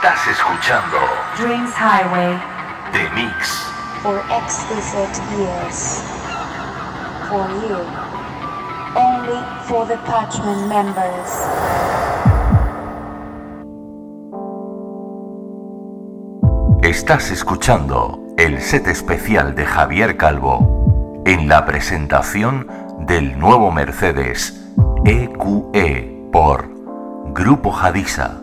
Estás escuchando Dreams Highway. The Mix. For exquisite years. For you. Only for the Parchment members. Estás escuchando el set especial de Javier Calvo en la presentación del nuevo Mercedes EQE por Grupo Jadisa.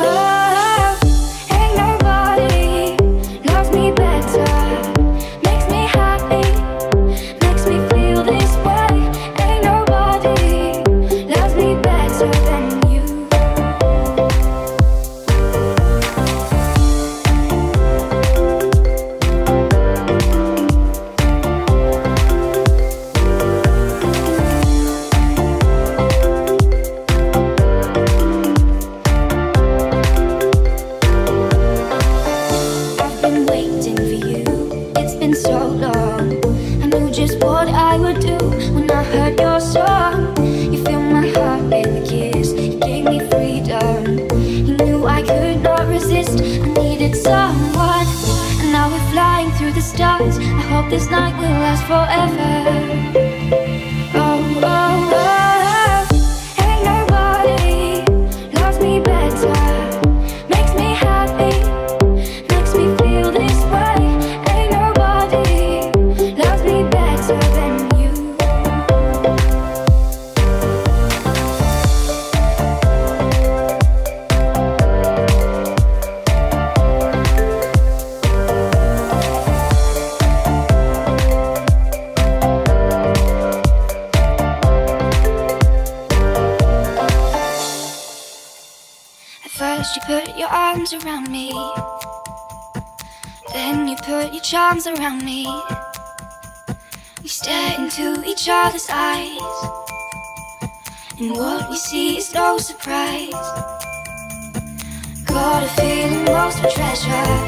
treasure.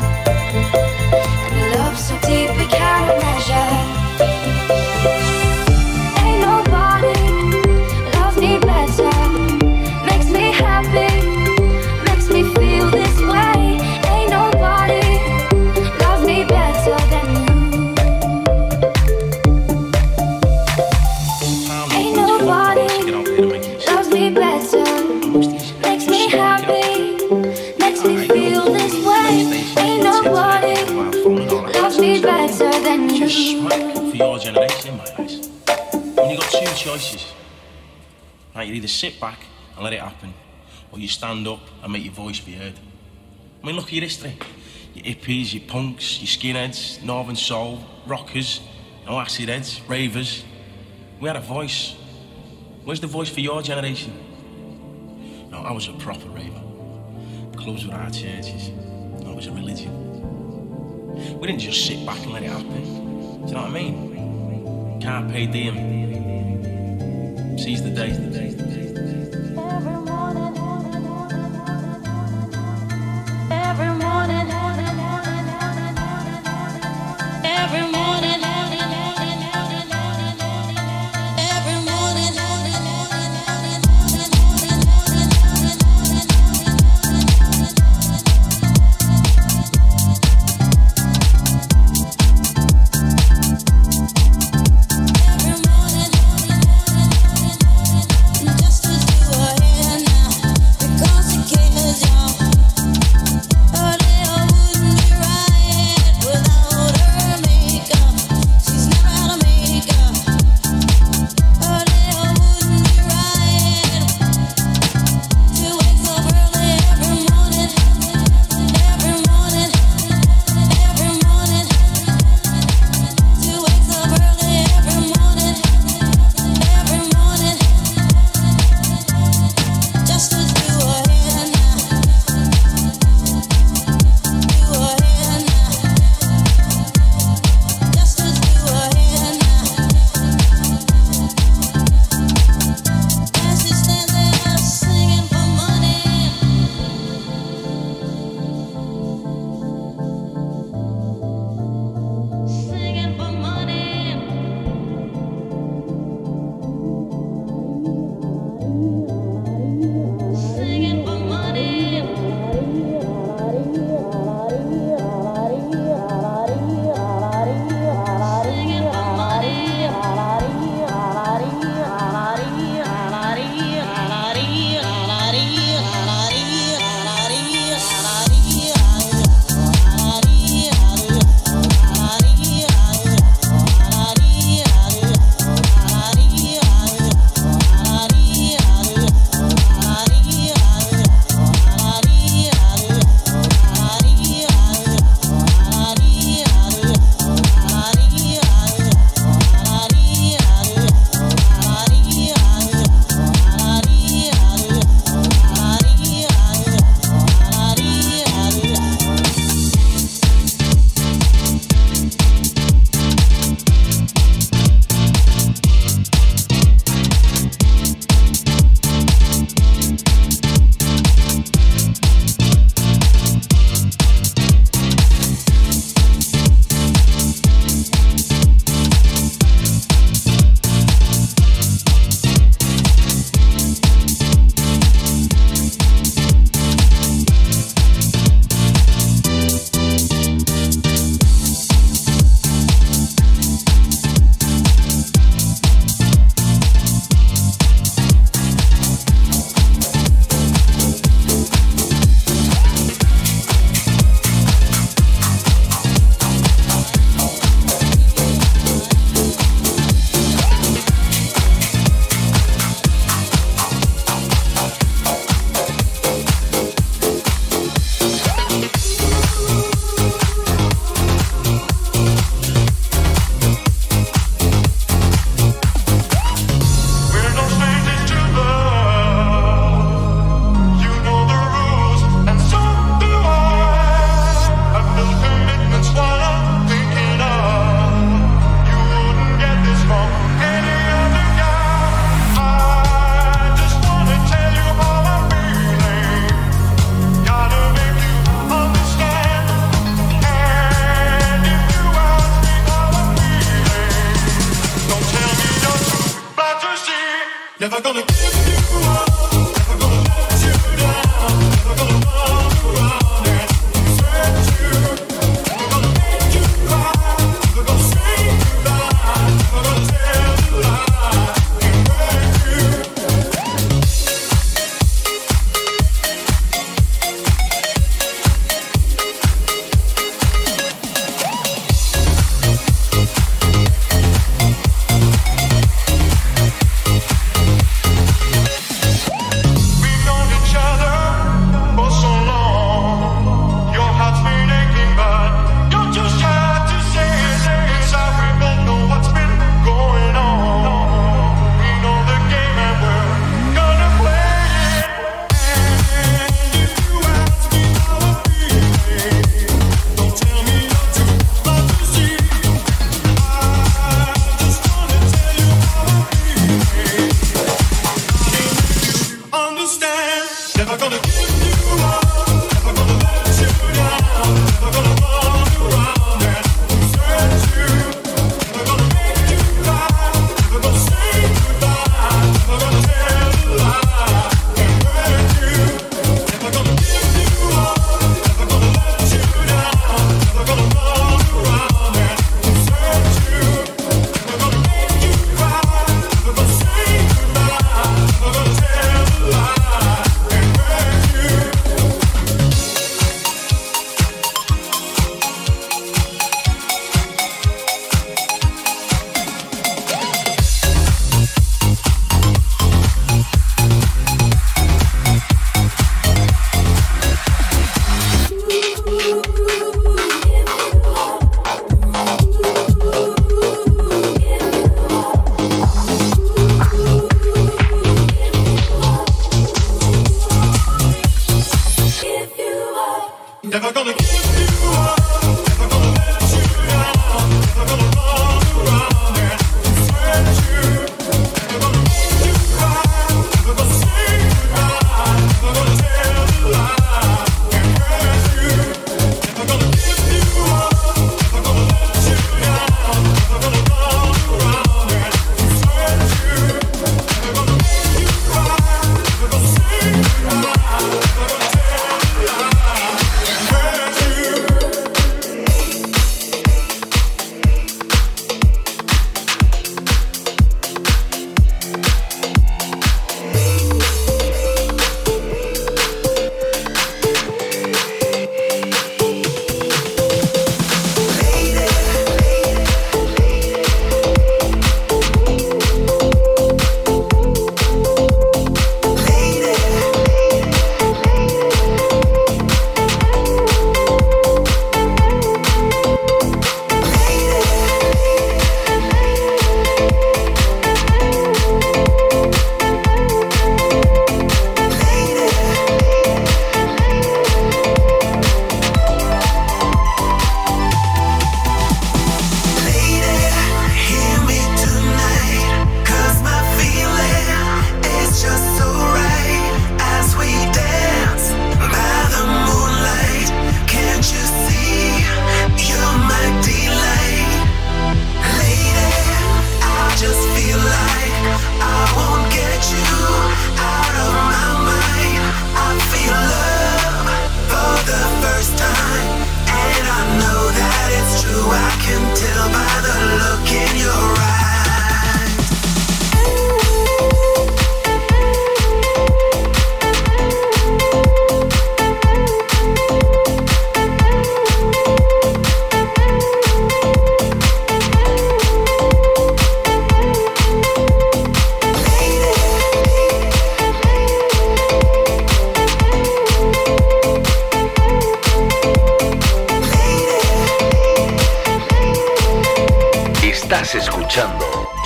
and let it happen. Or you stand up and make your voice be heard. I mean, look at your history. Your hippies, your punks, your skinheads, northern soul, rockers, you know, acid heads, ravers. We had a voice. Where's the voice for your generation? No, I was a proper raver. Clubs were our churches. I was a religion. We didn't just sit back and let it happen. Do you know what I mean? Carpe diem. Seize the day.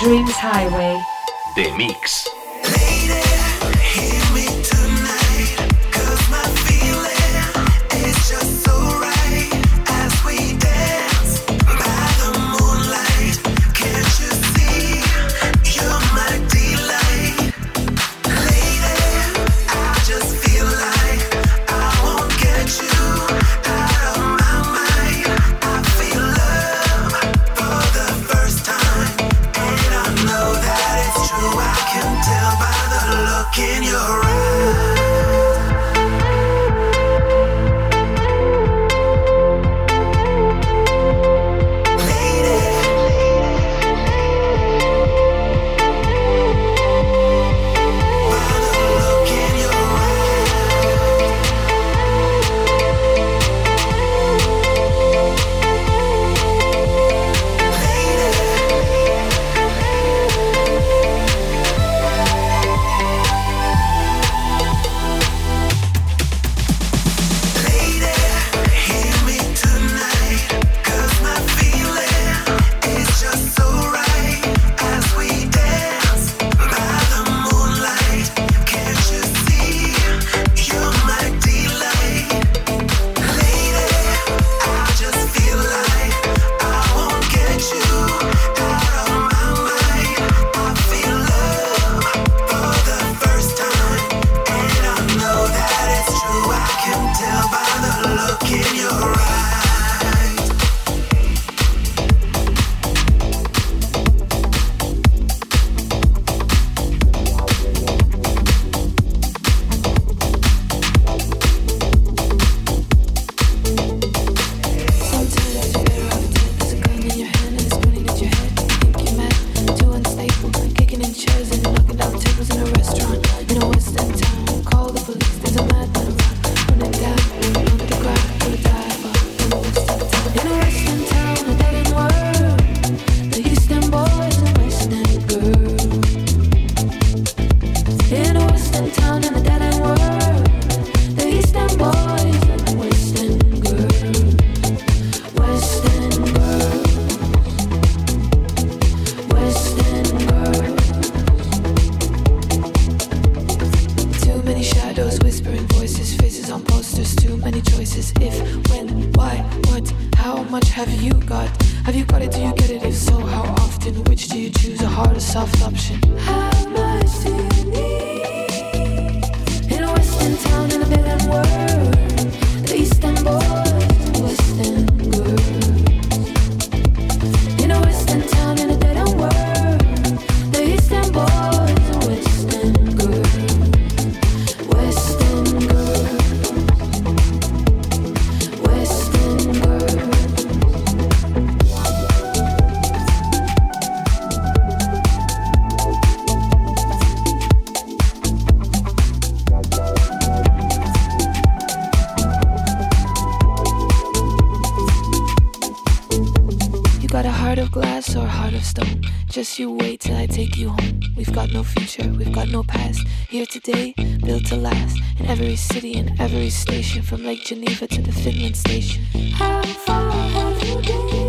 Dreams Highway The Mix. many choices. If, when, why, what, how much have you got? Have you got it? Do you get it? If so, how often? Which do you choose? A hard or soft option? How much do you need? In a West End town in a million words. From Lake Geneva to the Finland station. How far have you been?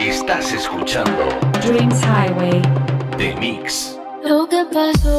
Estás escuchando Dreams Highway de Mix. Pasó.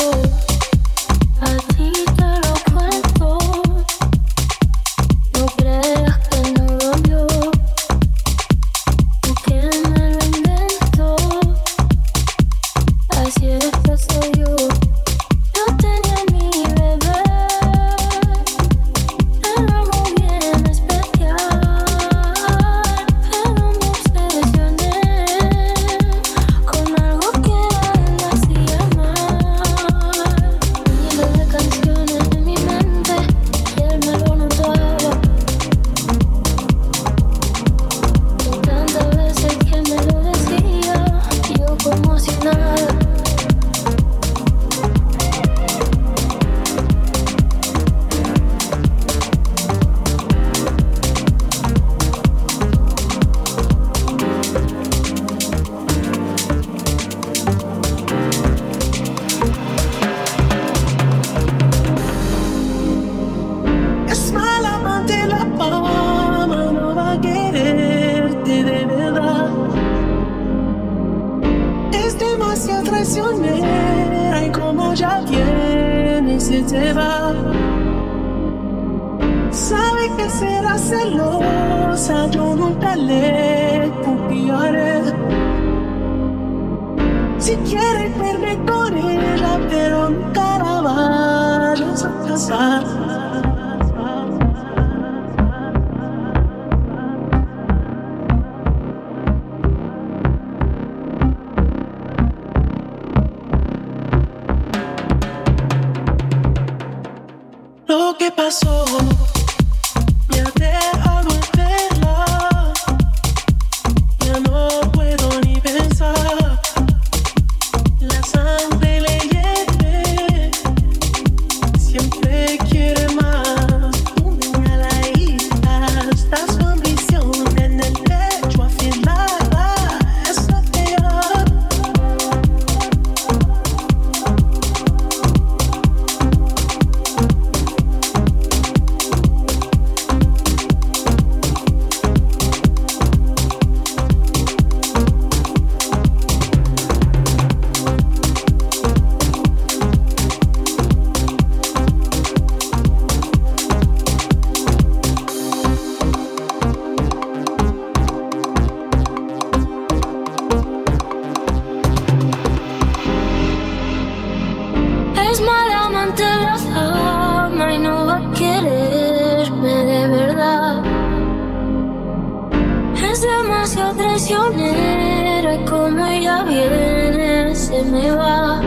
me va.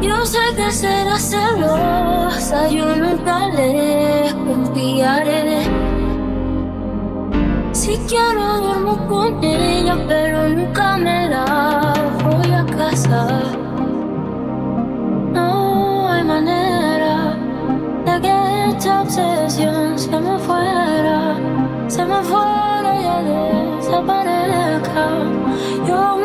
Yo sé que será celosa, yo nunca le confiaré. Si quiero duermo con ella, pero nunca me la voy a casar. No hay manera de que esta obsesión se me fuera, se me fuera y desaparezca. Yo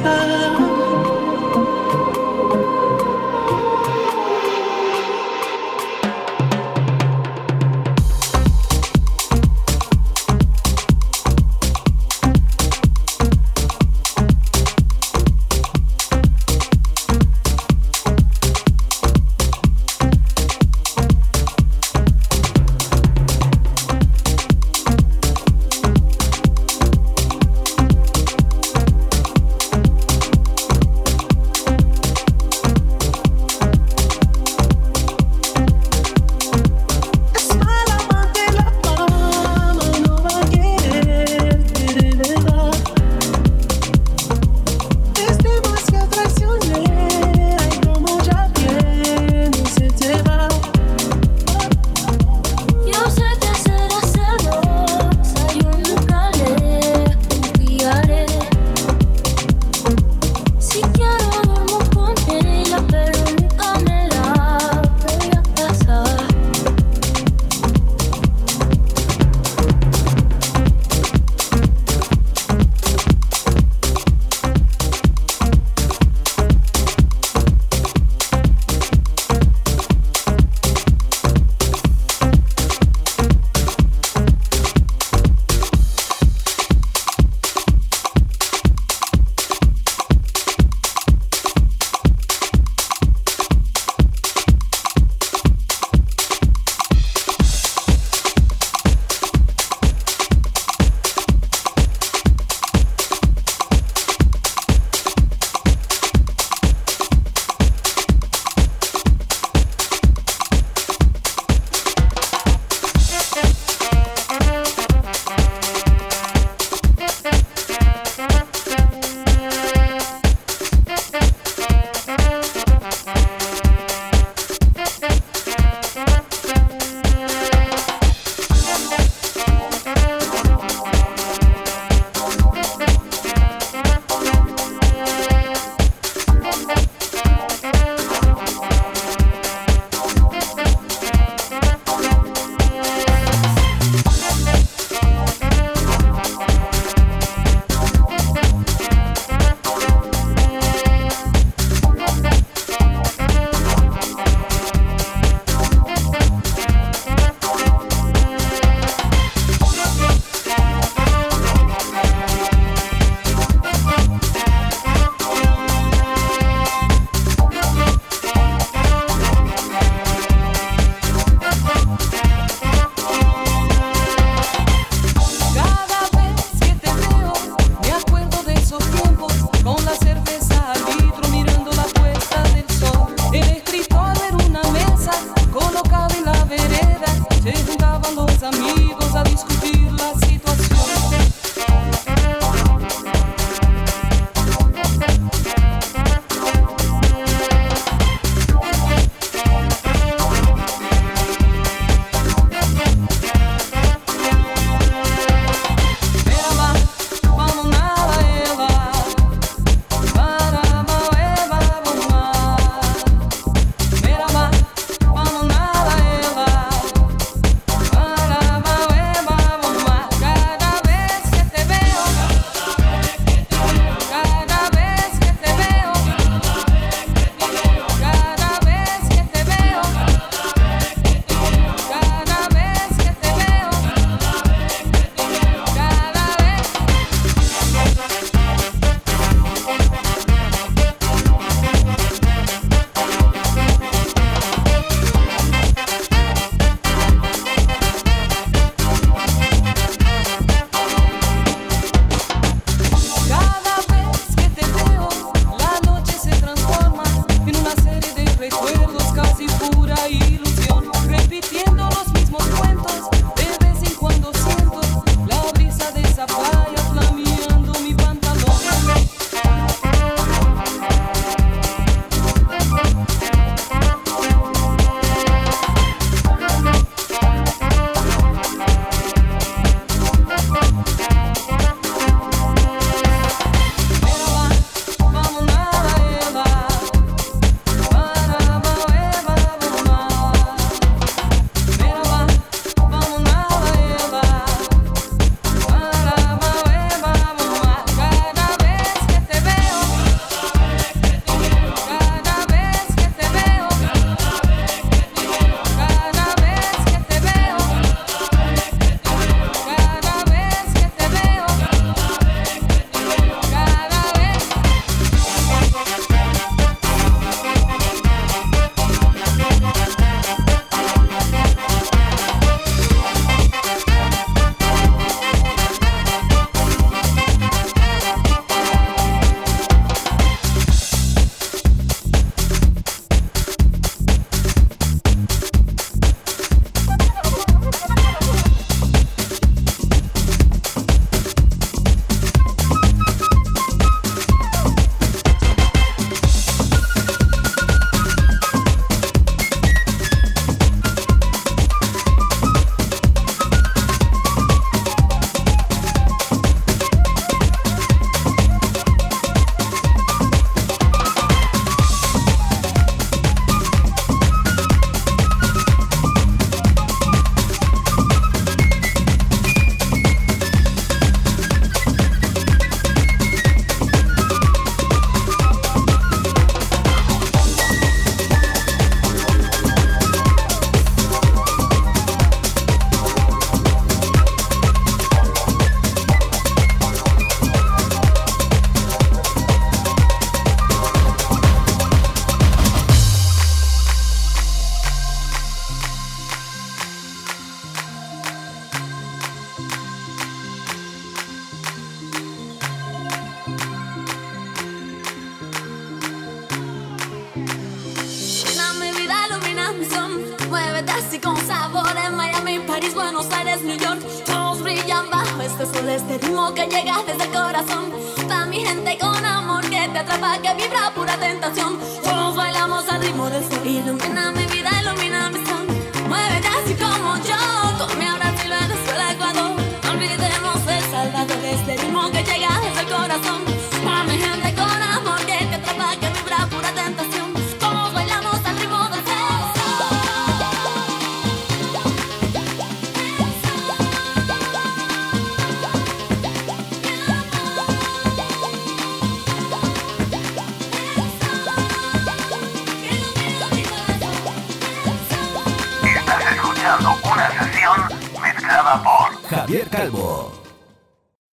star.